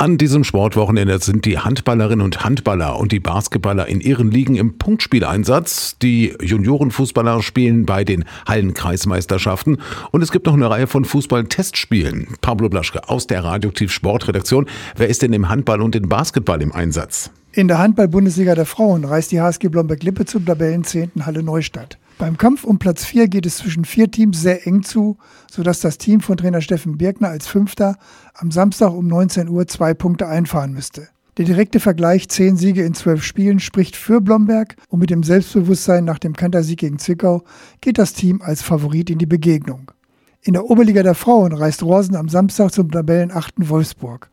An diesem Sportwochenende sind die Handballerinnen und Handballer und die Basketballer in ihren Ligen im Punktspieleinsatz. Die Juniorenfußballer spielen bei den Hallenkreismeisterschaften und es gibt noch eine Reihe von Fußball-Testspielen. Pablo Blaschke aus der Radioaktiv Sportredaktion. Wer ist denn im Handball und im Basketball im Einsatz? In der Handball-Bundesliga der Frauen reist die HSG Blomberg-Lippe zum Tabellenzehnten Halle Neustadt. Beim Kampf um Platz 4 geht es zwischen vier Teams sehr eng zu, sodass das Team von Trainer Steffen Birkner als Fünfter am Samstag um 19 Uhr zwei Punkte einfahren müsste. Der direkte Vergleich 10 Siege in 12 Spielen spricht für Blomberg und mit dem Selbstbewusstsein nach dem Kantersieg gegen Zwickau geht das Team als Favorit in die Begegnung. In der Oberliga der Frauen reist Rosen am Samstag zum Tabellenachten Wolfsburg.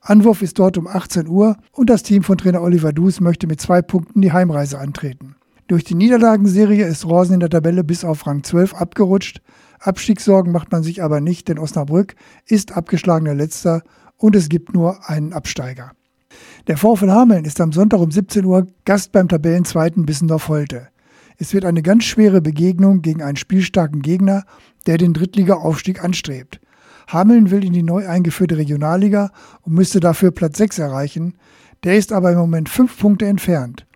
Anwurf ist dort um 18 Uhr und das Team von Trainer Oliver Dus möchte mit zwei Punkten die Heimreise antreten. Durch die Niederlagenserie ist Rosen in der Tabelle bis auf Rang 12 abgerutscht. Abstiegssorgen macht man sich aber nicht, denn Osnabrück ist abgeschlagener Letzter und es gibt nur einen Absteiger. Der VfL Hameln ist am Sonntag um 17 Uhr Gast beim Tabellenzweiten Bissendorf-Holte. Es wird eine ganz schwere Begegnung gegen einen spielstarken Gegner, der den Drittliga-Aufstieg anstrebt. Hameln will in die neu eingeführte Regionalliga und müsste dafür Platz 6 erreichen. Der ist aber im Moment fünf Punkte entfernt.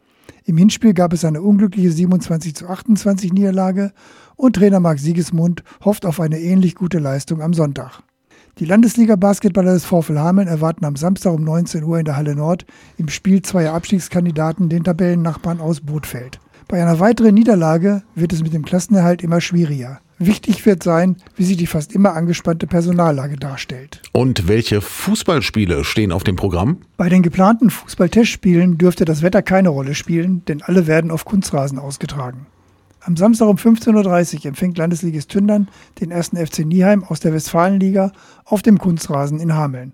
Im Hinspiel gab es eine unglückliche 27 zu 28 Niederlage und Trainer Marc Siegesmund hofft auf eine ähnlich gute Leistung am Sonntag. Die Landesliga-Basketballer des VfL Hameln erwarten am Samstag um 19 Uhr in der Halle Nord im Spiel zweier Abstiegskandidaten den Tabellennachbarn aus Bootfeld. Bei einer weiteren Niederlage wird es mit dem Klassenerhalt immer schwieriger. Wichtig wird sein, wie sich die fast immer angespannte Personallage darstellt. Und welche Fußballspiele stehen auf dem Programm? Bei den geplanten Fußballtestspielen dürfte das Wetter keine Rolle spielen, denn alle werden auf Kunstrasen ausgetragen. Am Samstag um 15.30 Uhr empfängt Landesligist Tündern den ersten FC Nieheim aus der Westfalenliga auf dem Kunstrasen in Hameln.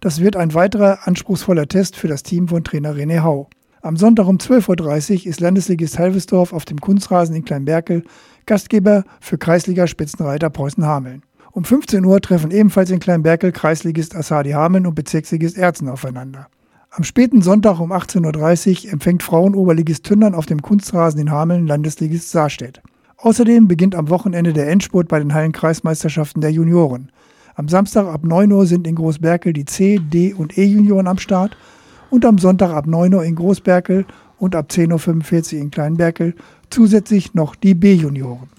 Das wird ein weiterer anspruchsvoller Test für das Team von Trainer René Hau. Am Sonntag um 12.30 Uhr ist Landesligist Halvesdorf auf dem Kunstrasen in Kleinberkel Gastgeber für Kreisliga-Spitzenreiter Preußen-Hameln. Um 15 Uhr treffen ebenfalls in Kleinberkel Kreisligist Assadi Hameln und Bezirksligist Erzen aufeinander. Am späten Sonntag um 18.30 Uhr empfängt Frauenoberligist Tündern auf dem Kunstrasen in Hameln Landesligist Saarstedt. Außerdem beginnt am Wochenende der Endspurt bei den Hallenkreismeisterschaften der Junioren. Am Samstag ab 9 Uhr sind in Großberkel die C, D und E-Junioren am Start und am Sonntag ab 9 Uhr in Großberkel und ab 10.45 Uhr in Kleinberkel zusätzlich noch die B-Junioren.